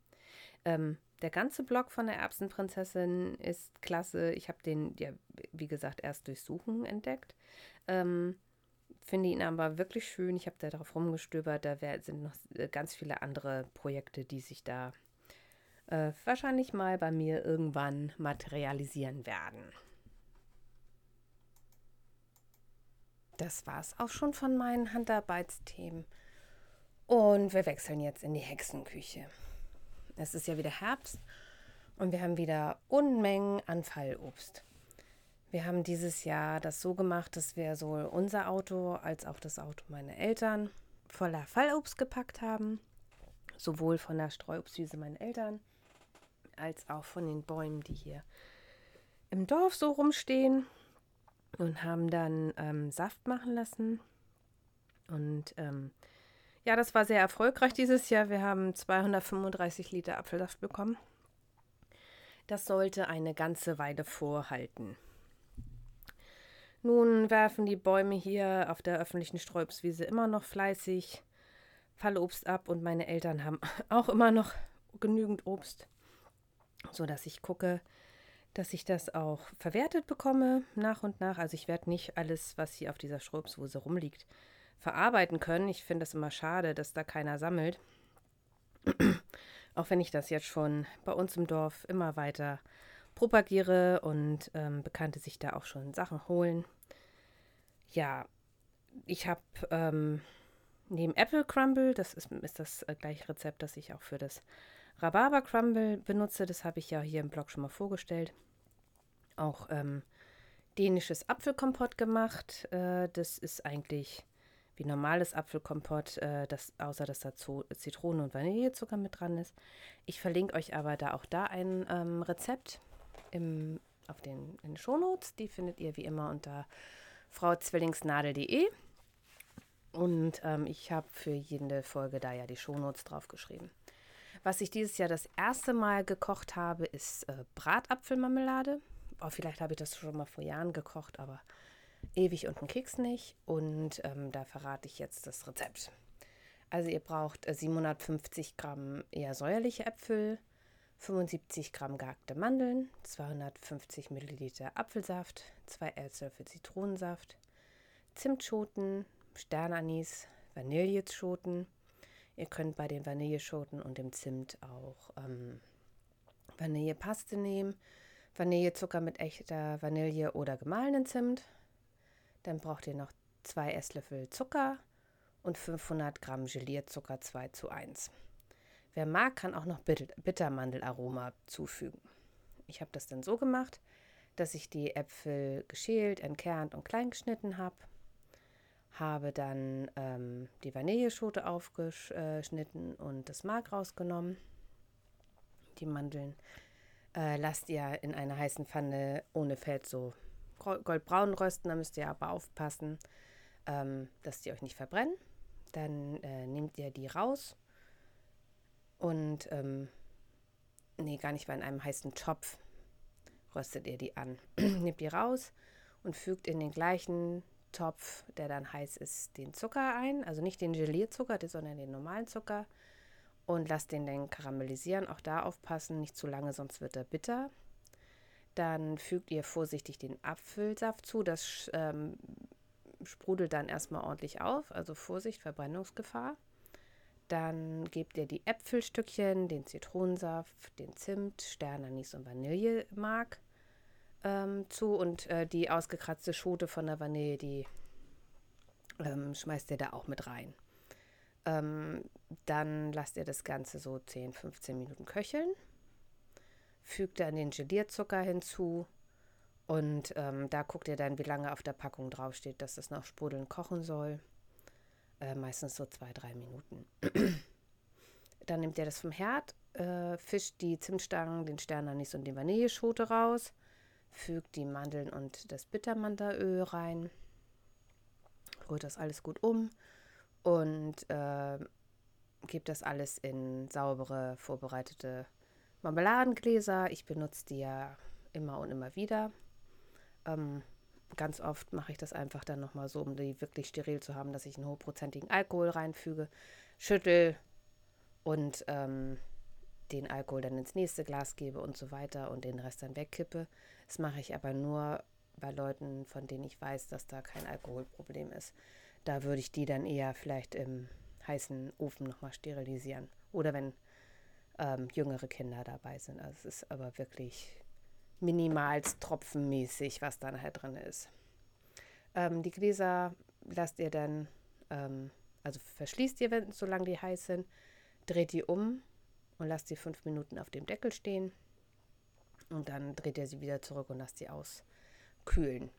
S1: Ähm, der ganze Blog von der Erbsenprinzessin ist klasse. Ich habe den, ja, wie gesagt, erst durch Suchen entdeckt. Ähm, Finde ihn aber wirklich schön. Ich habe da drauf rumgestöbert. Da wär, sind noch äh, ganz viele andere Projekte, die sich da äh, wahrscheinlich mal bei mir irgendwann materialisieren werden. Das war es auch schon von meinen Handarbeitsthemen. Und wir wechseln jetzt in die Hexenküche. Es ist ja wieder Herbst und wir haben wieder Unmengen an Fallobst. Wir haben dieses Jahr das so gemacht, dass wir sowohl unser Auto als auch das Auto meiner Eltern voller Fallobst gepackt haben. Sowohl von der Streuobstwiese meiner Eltern als auch von den Bäumen, die hier im Dorf so rumstehen. Und haben dann ähm, Saft machen lassen. Und ähm, ja, das war sehr erfolgreich dieses Jahr. Wir haben 235 Liter Apfelsaft bekommen. Das sollte eine ganze Weile vorhalten. Nun werfen die Bäume hier auf der öffentlichen Sträubswiese immer noch fleißig Fallobst ab und meine Eltern haben *laughs* auch immer noch genügend Obst, sodass ich gucke, dass ich das auch verwertet bekomme nach und nach. Also ich werde nicht alles, was hier auf dieser Sträubswiese rumliegt, verarbeiten können. Ich finde es immer schade, dass da keiner sammelt. auch wenn ich das jetzt schon bei uns im Dorf immer weiter propagiere und ähm, Bekannte sich da auch schon Sachen holen. Ja, ich habe ähm, neben Apple Crumble, das ist, ist das äh, gleiche Rezept, das ich auch für das Rhabarber Crumble benutze. Das habe ich ja hier im Blog schon mal vorgestellt. Auch ähm, dänisches Apfelkompott gemacht. Äh, das ist eigentlich wie normales Apfelkompott, äh, das, außer dass dazu Zitrone und Vanillezucker mit dran ist. Ich verlinke euch aber da auch da ein ähm, Rezept im, auf den, in den Shownotes. Die findet ihr wie immer unter frauzwillingsnadel.de. Und ähm, ich habe für jede Folge da ja die Shownotes draufgeschrieben. Was ich dieses Jahr das erste Mal gekocht habe, ist äh, Bratapfelmarmelade. Oh, vielleicht habe ich das schon mal vor Jahren gekocht, aber ewig und einen Keks nicht. Und ähm, da verrate ich jetzt das Rezept. Also ihr braucht äh, 750 Gramm eher säuerliche Äpfel, 75 Gramm gehackte Mandeln, 250 Milliliter Apfelsaft, 2 Esslöffel Zitronensaft, Zimtschoten, Sternanis, Vanilleschoten. Ihr könnt bei den Vanilleschoten und dem Zimt auch ähm, Vanillepaste nehmen, Vanillezucker mit echter Vanille oder gemahlenen Zimt. Dann braucht ihr noch 2 Esslöffel Zucker und 500 Gramm Gelierzucker 2 zu 1. Wer mag, kann auch noch Bittermandelaroma zufügen. Ich habe das dann so gemacht, dass ich die Äpfel geschält, entkernt und klein geschnitten habe. Habe dann ähm, die Vanilleschote aufgeschnitten und das Mark rausgenommen. Die Mandeln äh, lasst ihr in einer heißen Pfanne ohne Fett so goldbraun rösten. Da müsst ihr aber aufpassen, ähm, dass die euch nicht verbrennen. Dann äh, nehmt ihr die raus und ähm, nee, gar nicht, weil in einem heißen Topf röstet ihr die an. *clears throat* Nehmt die raus und fügt in den gleichen Topf, der dann heiß ist, den Zucker ein. Also nicht den Gelierzucker, sondern den normalen Zucker. Und lasst den dann karamellisieren. Auch da aufpassen, nicht zu lange, sonst wird er bitter. Dann fügt ihr vorsichtig den Apfelsaft zu. Das ähm, sprudelt dann erstmal ordentlich auf. Also Vorsicht, Verbrennungsgefahr. Dann gebt ihr die Äpfelstückchen, den Zitronensaft, den Zimt, Sternanis und Vanillemark ähm, zu und äh, die ausgekratzte Schote von der Vanille, die ähm, schmeißt ihr da auch mit rein. Ähm, dann lasst ihr das Ganze so 10, 15 Minuten köcheln. Fügt dann den Gelierzucker hinzu und ähm, da guckt ihr dann, wie lange auf der Packung draufsteht, dass das noch sprudeln kochen soll. Äh, meistens so zwei, drei Minuten. *clears throat* Dann nimmt ihr das vom Herd, äh, fischt die Zimtstangen, den Sternanis und die Vanilleschote raus, fügt die Mandeln und das Bittermandelöl rein, rührt das alles gut um und äh, gebt das alles in saubere, vorbereitete Marmeladengläser. Ich benutze die ja immer und immer wieder. Ähm, ganz oft mache ich das einfach dann nochmal so, um die wirklich steril zu haben, dass ich einen hochprozentigen Alkohol reinfüge, schüttel und ähm, den Alkohol dann ins nächste Glas gebe und so weiter und den Rest dann wegkippe. Das mache ich aber nur bei Leuten, von denen ich weiß, dass da kein Alkoholproblem ist. Da würde ich die dann eher vielleicht im heißen Ofen nochmal sterilisieren. Oder wenn ähm, jüngere Kinder dabei sind. Also es ist aber wirklich minimals tropfenmäßig, was da nachher drin ist. Ähm, die Gläser lasst ihr dann, ähm, also verschließt ihr, wenn, solange die heiß sind, dreht die um und lasst sie fünf Minuten auf dem Deckel stehen. Und dann dreht ihr sie wieder zurück und lasst sie auskühlen.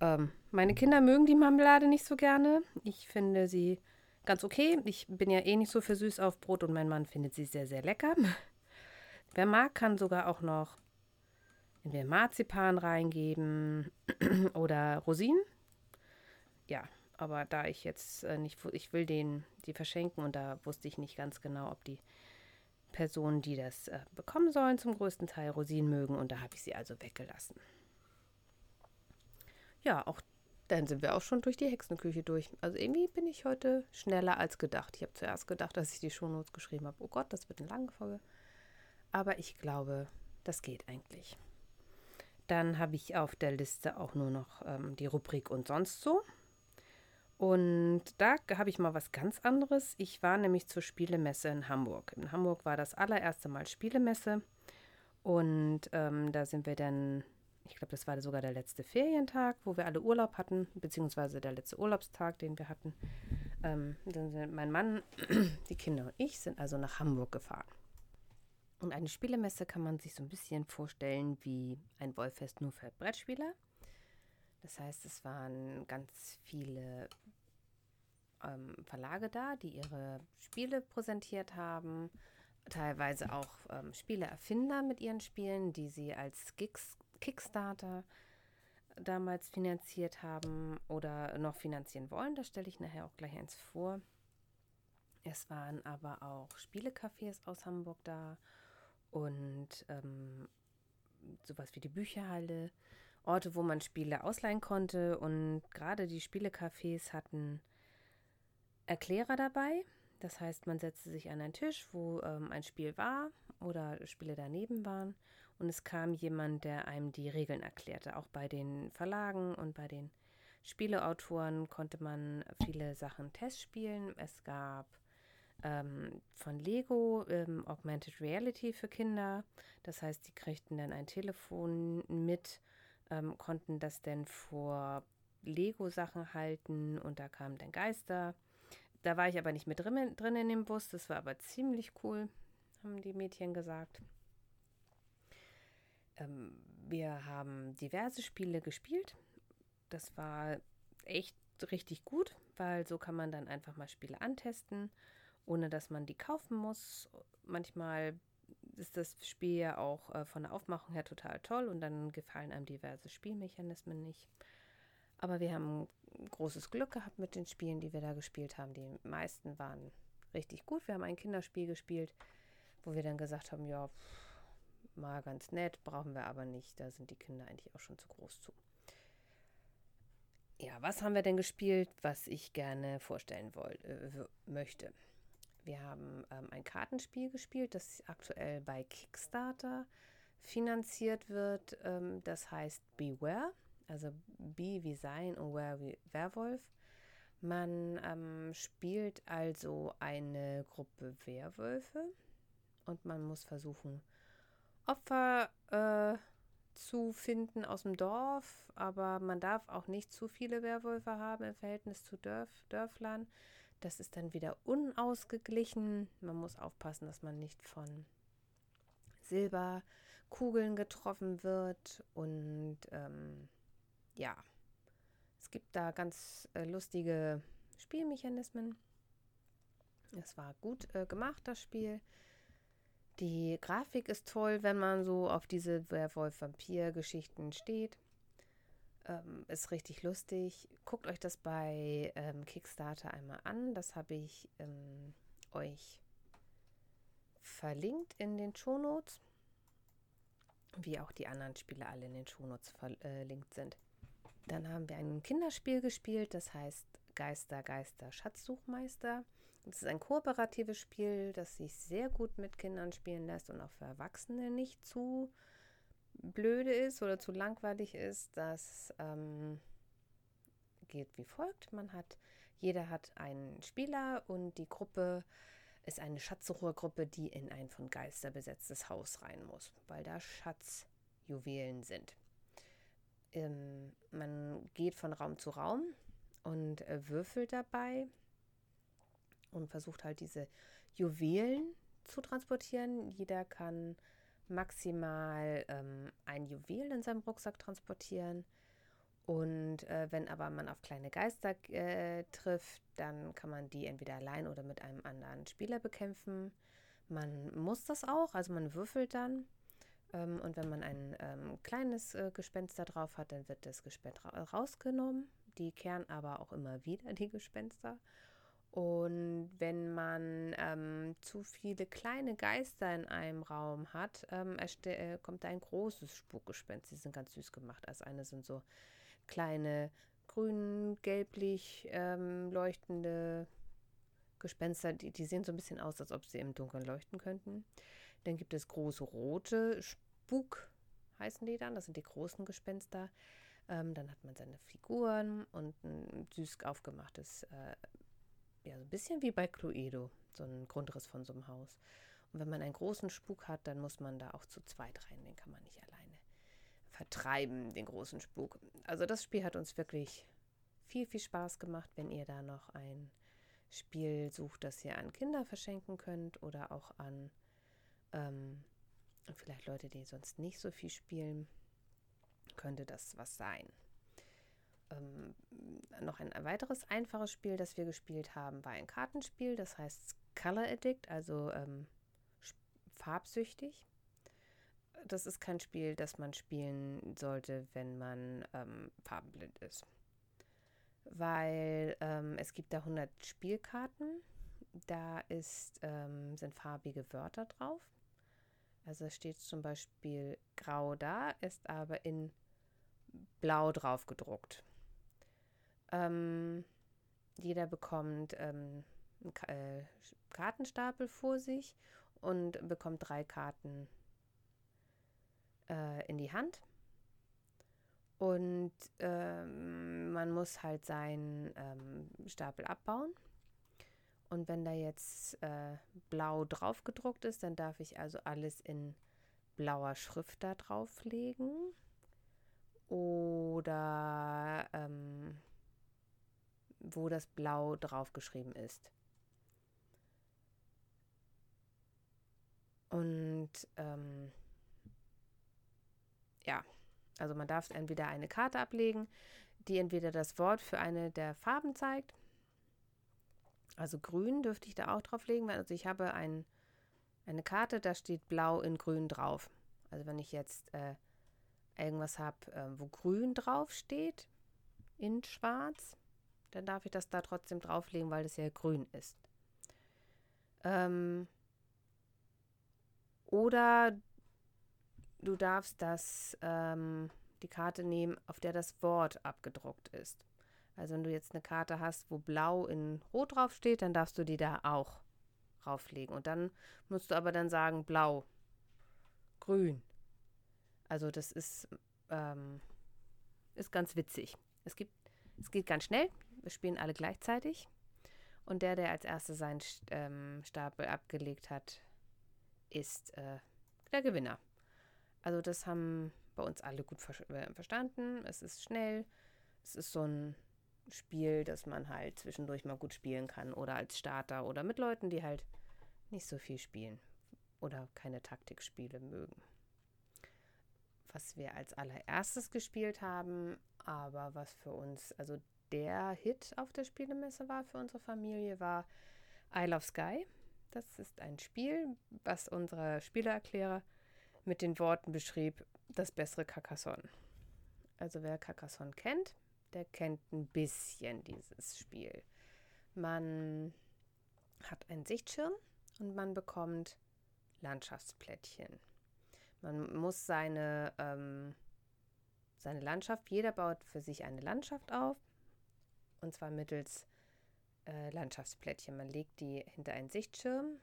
S1: Ähm, meine Kinder mögen die Marmelade nicht so gerne. Ich finde sie ganz okay. Ich bin ja eh nicht so für süß auf Brot und mein Mann findet sie sehr, sehr lecker. *laughs* Wer mag, kann sogar auch noch entweder Marzipan reingeben *clears throat* oder Rosinen. Ja, aber da ich jetzt äh, nicht, ich will den, die verschenken und da wusste ich nicht ganz genau, ob die Personen, die das äh, bekommen sollen, zum größten Teil Rosinen mögen und da habe ich sie also weggelassen. Ja, auch dann sind wir auch schon durch die Hexenküche durch. Also irgendwie bin ich heute schneller als gedacht. Ich habe zuerst gedacht, dass ich die Shownotes geschrieben habe. Oh Gott, das wird eine lange Folge. Aber ich glaube, das geht eigentlich. Dann habe ich auf der Liste auch nur noch ähm, die Rubrik und sonst so. Und da habe ich mal was ganz anderes. Ich war nämlich zur Spielemesse in Hamburg. In Hamburg war das allererste Mal Spielemesse. Und ähm, da sind wir dann, ich glaube, das war sogar der letzte Ferientag, wo wir alle Urlaub hatten, beziehungsweise der letzte Urlaubstag, den wir hatten. Ähm, mein Mann, *clears throat* die Kinder und ich sind also nach Hamburg gefahren. Und eine Spielemesse kann man sich so ein bisschen vorstellen wie ein Wollfest nur für Brettspieler. Das heißt, es waren ganz viele ähm, Verlage da, die ihre Spiele präsentiert haben. Teilweise auch ähm, Spieleerfinder mit ihren Spielen, die sie als Gigs, Kickstarter damals finanziert haben oder noch finanzieren wollen. Da stelle ich nachher auch gleich eins vor. Es waren aber auch Spielecafés aus Hamburg da und ähm, sowas wie die Bücherhalle Orte, wo man Spiele ausleihen konnte. Und gerade die Spielecafés hatten Erklärer dabei. Das heißt, man setzte sich an einen Tisch, wo ähm, ein Spiel war oder Spiele daneben waren. Und es kam jemand, der einem die Regeln erklärte. Auch bei den Verlagen und bei den Spieleautoren konnte man viele Sachen testspielen. Es gab ähm, von Lego ähm, Augmented Reality für Kinder. Das heißt, die kriegten dann ein Telefon mit ähm, konnten das denn vor Lego-Sachen halten und da kamen dann Geister. Da war ich aber nicht mit drin, drin in dem Bus, das war aber ziemlich cool, haben die Mädchen gesagt. Ähm, wir haben diverse Spiele gespielt. Das war echt richtig gut, weil so kann man dann einfach mal Spiele antesten, ohne dass man die kaufen muss. Manchmal ist das Spiel ja auch äh, von der Aufmachung her total toll und dann gefallen einem diverse Spielmechanismen nicht. Aber wir haben großes Glück gehabt mit den Spielen, die wir da gespielt haben. Die meisten waren richtig gut. Wir haben ein Kinderspiel gespielt, wo wir dann gesagt haben, ja, mal ganz nett, brauchen wir aber nicht. Da sind die Kinder eigentlich auch schon zu groß zu. Ja, was haben wir denn gespielt, was ich gerne vorstellen wollte, äh, möchte? Wir haben ähm, ein Kartenspiel gespielt, das aktuell bei Kickstarter finanziert wird. Ähm, das heißt Beware, also Be wie Sein und Where wie Werwolf. Man ähm, spielt also eine Gruppe Werwölfe und man muss versuchen, Opfer äh, zu finden aus dem Dorf, aber man darf auch nicht zu viele Werwölfe haben im Verhältnis zu Dörf, Dörflern. Das ist dann wieder unausgeglichen. Man muss aufpassen, dass man nicht von Silberkugeln getroffen wird. Und ähm, ja, es gibt da ganz äh, lustige Spielmechanismen. Es war gut äh, gemacht, das Spiel. Die Grafik ist toll, wenn man so auf diese Werwolf-Vampir-Geschichten steht. Ähm, ist richtig lustig. Guckt euch das bei ähm, Kickstarter einmal an. Das habe ich ähm, euch verlinkt in den Shownotes. Wie auch die anderen Spiele alle in den Shownotes verlinkt sind. Dann haben wir ein Kinderspiel gespielt, das heißt Geister, Geister, Schatzsuchmeister. Es ist ein kooperatives Spiel, das sich sehr gut mit Kindern spielen lässt und auch für Erwachsene nicht zu blöde ist oder zu langweilig ist, das ähm, geht wie folgt. Man hat, jeder hat einen Spieler und die Gruppe ist eine Schatzsuchergruppe, die in ein von Geister besetztes Haus rein muss, weil da Schatzjuwelen sind. Ähm, man geht von Raum zu Raum und äh, würfelt dabei und versucht halt diese Juwelen zu transportieren. Jeder kann maximal ähm, ein Juwel in seinem Rucksack transportieren. Und äh, wenn aber man auf kleine Geister äh, trifft, dann kann man die entweder allein oder mit einem anderen Spieler bekämpfen. Man muss das auch, also man würfelt dann. Ähm, und wenn man ein ähm, kleines äh, Gespenst da drauf hat, dann wird das Gespenst ra rausgenommen. Die kehren aber auch immer wieder, die Gespenster. Und wenn man ähm, zu viele kleine Geister in einem Raum hat, ähm, äh, kommt da ein großes Spukgespenst. Die sind ganz süß gemacht. Also eine sind so kleine grün, gelblich ähm, leuchtende Gespenster. Die, die sehen so ein bisschen aus, als ob sie im Dunkeln leuchten könnten. Dann gibt es große rote Spuk, heißen die dann. Das sind die großen Gespenster. Ähm, dann hat man seine Figuren und ein süß aufgemachtes äh, ja, so ein bisschen wie bei Cluedo, so ein Grundriss von so einem Haus. Und wenn man einen großen Spuk hat, dann muss man da auch zu zweit rein, den kann man nicht alleine vertreiben, den großen Spuk. Also das Spiel hat uns wirklich viel, viel Spaß gemacht, wenn ihr da noch ein Spiel sucht, das ihr an Kinder verschenken könnt oder auch an ähm, vielleicht Leute, die sonst nicht so viel spielen, könnte das was sein. Ähm, noch ein weiteres einfaches Spiel, das wir gespielt haben, war ein Kartenspiel, das heißt Color Addict, also ähm, farbsüchtig. Das ist kein Spiel, das man spielen sollte, wenn man ähm, farbenblind ist. Weil ähm, es gibt da 100 Spielkarten, da ist, ähm, sind farbige Wörter drauf. Also steht zum Beispiel grau da, ist aber in blau drauf gedruckt. Ähm, jeder bekommt ähm, einen äh, Kartenstapel vor sich und bekommt drei Karten äh, in die Hand. Und ähm, man muss halt seinen ähm, Stapel abbauen. Und wenn da jetzt äh, blau drauf gedruckt ist, dann darf ich also alles in blauer Schrift da drauflegen. Oder ähm, wo das Blau draufgeschrieben ist. Und ähm, ja, also man darf entweder eine Karte ablegen, die entweder das Wort für eine der Farben zeigt. Also grün dürfte ich da auch drauflegen. Also ich habe ein, eine Karte, da steht blau in grün drauf. Also wenn ich jetzt äh, irgendwas habe, äh, wo grün drauf steht, in schwarz, dann darf ich das da trotzdem drauflegen, weil das ja grün ist. Ähm, oder du darfst das, ähm, die Karte nehmen, auf der das Wort abgedruckt ist. Also wenn du jetzt eine Karte hast, wo blau in rot draufsteht, dann darfst du die da auch drauflegen. Und dann musst du aber dann sagen blau, grün. Also das ist, ähm, ist ganz witzig. Es gibt, es geht ganz schnell. Wir spielen alle gleichzeitig. Und der, der als erster seinen ähm, Stapel abgelegt hat, ist äh, der Gewinner. Also das haben bei uns alle gut ver äh, verstanden. Es ist schnell. Es ist so ein Spiel, das man halt zwischendurch mal gut spielen kann. Oder als Starter oder mit Leuten, die halt nicht so viel spielen oder keine Taktikspiele mögen. Was wir als allererstes gespielt haben, aber was für uns, also der Hit auf der Spielemesse war für unsere Familie, war I Love Sky. Das ist ein Spiel, was unsere Spielererklärer mit den Worten beschrieb, das bessere Carcassonne. Also wer Carcassonne kennt, der kennt ein bisschen dieses Spiel. Man hat einen Sichtschirm und man bekommt Landschaftsplättchen. Man muss seine, ähm, seine Landschaft, jeder baut für sich eine Landschaft auf und zwar mittels äh, Landschaftsplättchen. Man legt die hinter einen Sichtschirm,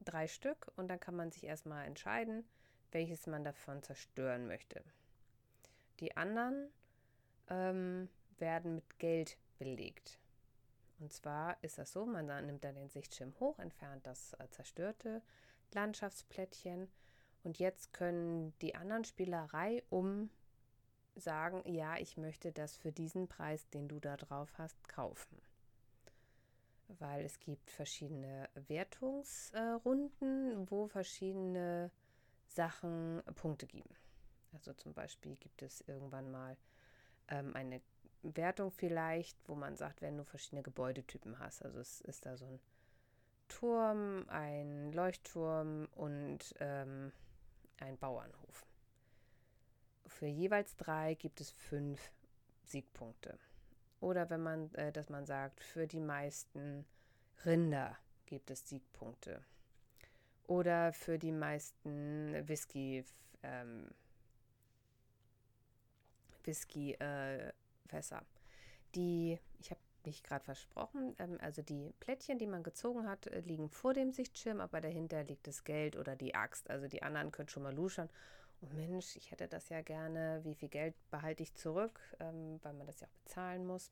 S1: drei Stück, und dann kann man sich erstmal entscheiden, welches man davon zerstören möchte. Die anderen ähm, werden mit Geld belegt. Und zwar ist das so, man nimmt dann den Sichtschirm hoch, entfernt das äh, zerstörte Landschaftsplättchen und jetzt können die anderen Spielerei um sagen, ja, ich möchte das für diesen Preis, den du da drauf hast, kaufen. weil es gibt verschiedene Wertungsrunden, wo verschiedene Sachen Punkte geben. Also zum Beispiel gibt es irgendwann mal ähm, eine Wertung vielleicht, wo man sagt, wenn du verschiedene Gebäudetypen hast. Also es ist da so ein Turm, ein Leuchtturm und ähm, ein Bauernhof. Für jeweils drei gibt es fünf Siegpunkte. Oder wenn man, äh, dass man sagt, für die meisten Rinder gibt es Siegpunkte. Oder für die meisten Whisky, ähm, Whisky-Fässer. Äh, die, ich habe mich gerade versprochen, ähm, also die Plättchen, die man gezogen hat, äh, liegen vor dem Sichtschirm, aber dahinter liegt das Geld oder die Axt. Also die anderen können schon mal luschern oh Mensch, ich hätte das ja gerne, wie viel Geld behalte ich zurück, ähm, weil man das ja auch bezahlen muss.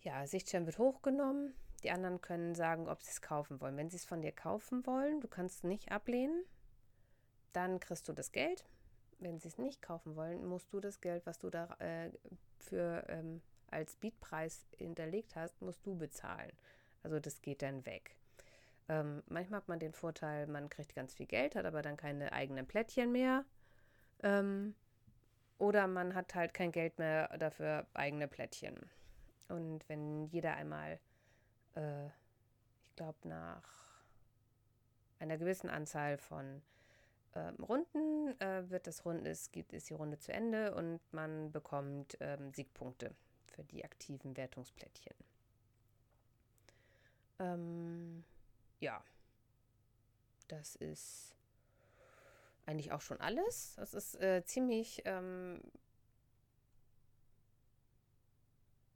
S1: Ja, Sichtschirm wird hochgenommen. Die anderen können sagen, ob sie es kaufen wollen. Wenn sie es von dir kaufen wollen, du kannst nicht ablehnen, dann kriegst du das Geld. Wenn sie es nicht kaufen wollen, musst du das Geld, was du da äh, für ähm, als Bietpreis hinterlegt hast, musst du bezahlen. Also das geht dann weg. Ähm, manchmal hat man den Vorteil, man kriegt ganz viel Geld, hat aber dann keine eigenen Plättchen mehr. Ähm, oder man hat halt kein Geld mehr dafür eigene Plättchen. Und wenn jeder einmal, äh, ich glaube, nach einer gewissen Anzahl von ähm, Runden äh, wird das Runde, ist, gibt, ist die Runde zu Ende und man bekommt ähm, Siegpunkte für die aktiven Wertungsplättchen. Ähm, ja, das ist eigentlich auch schon alles. Das ist äh, ziemlich ähm,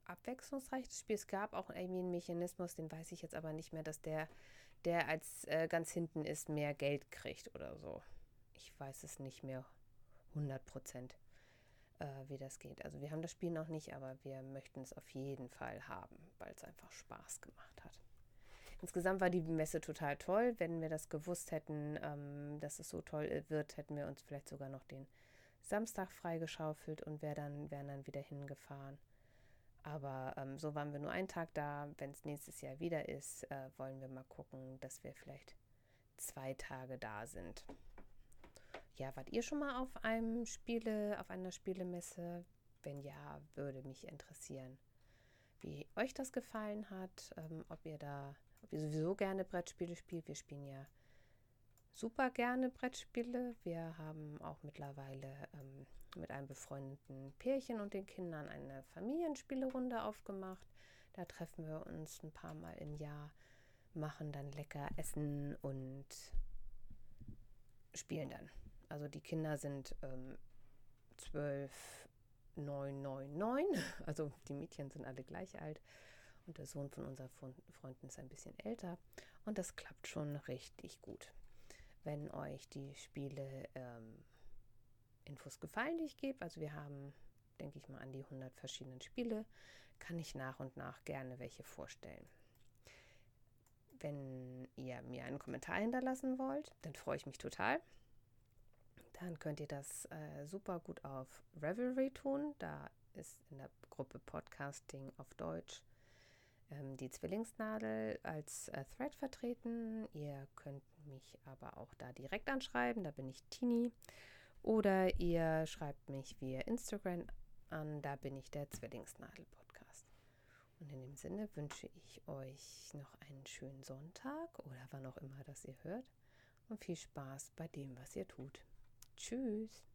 S1: abwechslungsreich, das Spiel. Es gab auch irgendwie einen Mechanismus, den weiß ich jetzt aber nicht mehr, dass der, der als äh, ganz hinten ist, mehr Geld kriegt oder so. Ich weiß es nicht mehr 100 Prozent, äh, wie das geht. Also wir haben das Spiel noch nicht, aber wir möchten es auf jeden Fall haben, weil es einfach Spaß gemacht hat. Insgesamt war die Messe total toll. Wenn wir das gewusst hätten, ähm, dass es so toll äh, wird, hätten wir uns vielleicht sogar noch den Samstag freigeschaufelt und wär dann, wären dann wieder hingefahren. Aber ähm, so waren wir nur einen Tag da. Wenn es nächstes Jahr wieder ist, äh, wollen wir mal gucken, dass wir vielleicht zwei Tage da sind. Ja, wart ihr schon mal auf einem Spiele, auf einer Spielemesse? Wenn ja, würde mich interessieren, wie euch das gefallen hat, ähm, ob ihr da ob ihr sowieso gerne Brettspiele spielt. Wir spielen ja super gerne Brettspiele. Wir haben auch mittlerweile ähm, mit einem befreundeten Pärchen und den Kindern eine Familienspielerunde aufgemacht. Da treffen wir uns ein paar Mal im Jahr, machen dann lecker Essen und spielen dann. Also die Kinder sind ähm, 12, 9, 9, 9. Also die Mädchen sind alle gleich alt. Und der Sohn von unserer Freundin ist ein bisschen älter. Und das klappt schon richtig gut. Wenn euch die Spiele ähm, Infos gefallen, die ich gebe, also wir haben, denke ich mal, an die 100 verschiedenen Spiele, kann ich nach und nach gerne welche vorstellen. Wenn ihr mir einen Kommentar hinterlassen wollt, dann freue ich mich total. Dann könnt ihr das äh, super gut auf Revelry tun. Da ist in der Gruppe Podcasting auf Deutsch ähm, die Zwillingsnadel als äh, Thread vertreten. Ihr könnt mich aber auch da direkt anschreiben, da bin ich Tini. Oder ihr schreibt mich via Instagram an, da bin ich der Zwillingsnadel-Podcast. Und in dem Sinne wünsche ich euch noch einen schönen Sonntag oder wann auch immer das ihr hört. Und viel Spaß bei dem, was ihr tut. Tschüss.